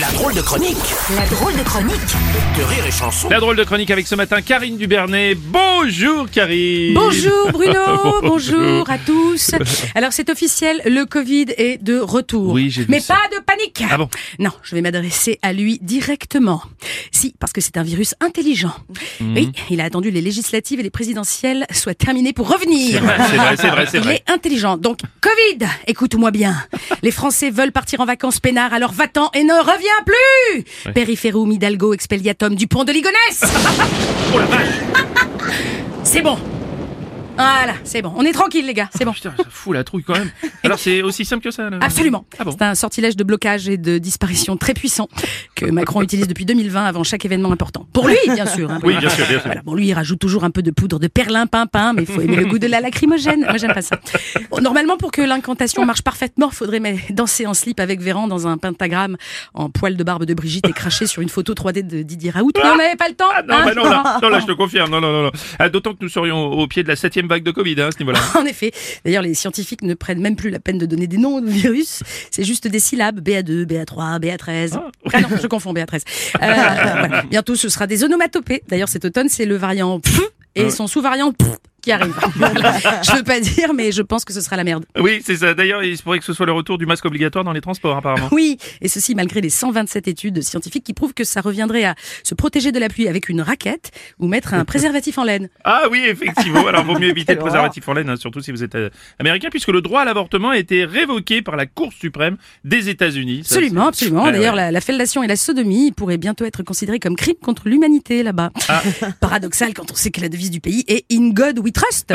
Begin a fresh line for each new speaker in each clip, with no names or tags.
La drôle de chronique
La drôle de chronique
de Rire et Chanson.
La drôle de chronique avec ce matin Karine Dubernet. Bonjour Karine.
Bonjour Bruno, bonjour à tous. Alors c'est officiel, le Covid est de retour.
Oui, j'ai vu
Mais
ça.
pas de panique.
Ah bon
Non, je vais m'adresser à lui directement. Si, parce que c'est un virus intelligent.
Mhm.
Oui, il a attendu les législatives et les présidentielles soient terminées pour revenir.
C'est vrai, c'est vrai, c'est vrai,
Il est intelligent. Donc, Covid, écoute-moi bien. Les Français veulent partir en vacances peinard, alors va-t'en et ne reviens plus Périphérum, Hidalgo, Expelliatum, Dupont de Ligonnès
Oh la vache.
C'est bon. Voilà, c'est bon. On est tranquille, les gars. C'est bon.
Putain, ça fout la trouille quand même. Alors c'est aussi simple que ça là
Absolument.
Ah bon
C'est un sortilège de blocage et de disparition très puissant que Macron utilise depuis 2020 avant chaque événement important. Pour lui, bien sûr. hein.
Oui, bien sûr, bien sûr.
Voilà. Bon, lui, il rajoute toujours un peu de poudre de perlimpinpin, mais il faut aimer le goût de la lacrymogène. Moi, j'aime pas ça. Bon, normalement, pour que l'incantation marche parfaitement, il faudrait danser en slip avec Véran dans un pentagramme en poil de barbe de Brigitte et cracher sur une photo 3D de Didier Raoult. Mais on n'avait pas le temps.
Ah, non,
hein.
bah non, là, non, là, je te confirme. Non, non, non, non. Ah, D'autant que nous serions au pied de la septième vague de Covid hein, à ce niveau-là.
En effet. D'ailleurs, les scientifiques ne prennent même plus la peine de donner des noms au virus. C'est juste des syllabes. BA2, BA3, BA13. Ah, non, je confonds BA13. Euh, voilà. Bientôt, ce sera des onomatopées. D'ailleurs, cet automne, c'est le variant et son sous-variant qui arrive. Je veux pas dire, mais je pense que ce sera la merde.
Oui, c'est ça. D'ailleurs, il se pourrait que ce soit le retour du masque obligatoire dans les transports, apparemment.
Oui, et ceci malgré les 127 études scientifiques qui prouvent que ça reviendrait à se protéger de la pluie avec une raquette ou mettre un préservatif en laine.
Ah oui, effectivement. Alors, vaut mieux éviter le préservatif en laine, hein, surtout si vous êtes euh, américain, puisque le droit à l'avortement a été révoqué par la Cour suprême des États-Unis.
Absolument, absolument.
Ouais,
D'ailleurs,
ouais.
la, la fellation et la sodomie pourraient bientôt être considérées comme crimes contre l'humanité là-bas.
Ah.
Paradoxal quand on sait que la devise du pays est In God We Trust,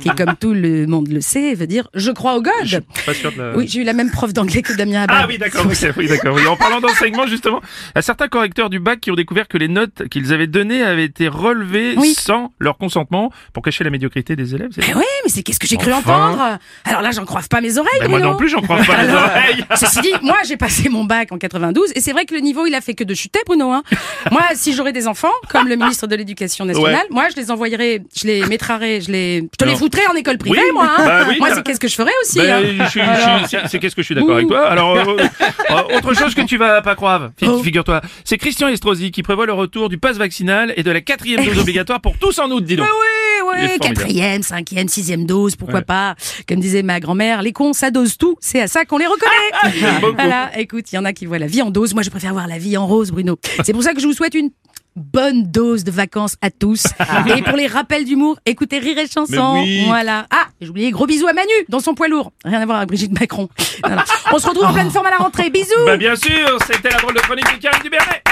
qui, comme tout le monde le sait, veut dire Je crois au
Je
God.
suis pas sûr de la...
Oui, j'ai eu la même prof d'anglais que Damien Abad.
Ah oui, d'accord, oui, d'accord. Oui. En parlant d'enseignement, justement, a certains correcteurs du bac qui ont découvert que les notes qu'ils avaient données avaient été relevées
Oui.
sans leur consentement pour cacher la médiocrité des élèves.
Mais
ça
oui, mais c'est qu'est-ce que j'ai cru entendre? Alors là, j'en crois pas mes oreilles,
Ben, moi non plus, j'en crois pas
Alors,
oreilles.
Ceci dit, moi j'ai passé mon bac en 92 et c'est vrai que le niveau il a fait que de chuter Bruno. Hein. moi si j'aurais des enfants, comme le ministre de l'Éducation nationale,
Ouais.
moi je les envoyerais, je les mettrais, je les, je te les foutrais en école privée
Oui,
moi. Hein.
bah oui,
moi c'est qu'est-ce que je ferais aussi.
Ben,
hein.
c'est- qu'est-ce que je suis d'accord avec toi. Alors, euh, euh, autre chose que tu vas pas croire,
Oh.
figure-toi, c'est Christian Estrosi qui prévoit le retour du pass vaccinal et de la quatrième dose obligatoire pour tous en août, dis donc.
Ah oui, oui, quatrième, cinquième, sixième dose, pourquoi
Ouais.
pas. Comme disait ma grand-mère, les cons, ça dose tout, c'est à ça qu'on les reconnaît. Voilà, écoute, il y en a qui voient la vie en dose, moi je préfère voir la vie en rose, Bruno. C'est pour ça que je vous souhaite une bonne dose de vacances à tous. Et pour les rappels d'humour, écoutez Rire et Chanson.
Oui.
Voilà. Ah, j'ai oublié, gros bisous à Manu, dans son poids lourd. Rien à voir avec Brigitte Macron. Voilà. On se retrouve en pleine forme à la rentrée. Bisous
Bah bien sûr, c'était la drôle de chronique de Karine Dubernet.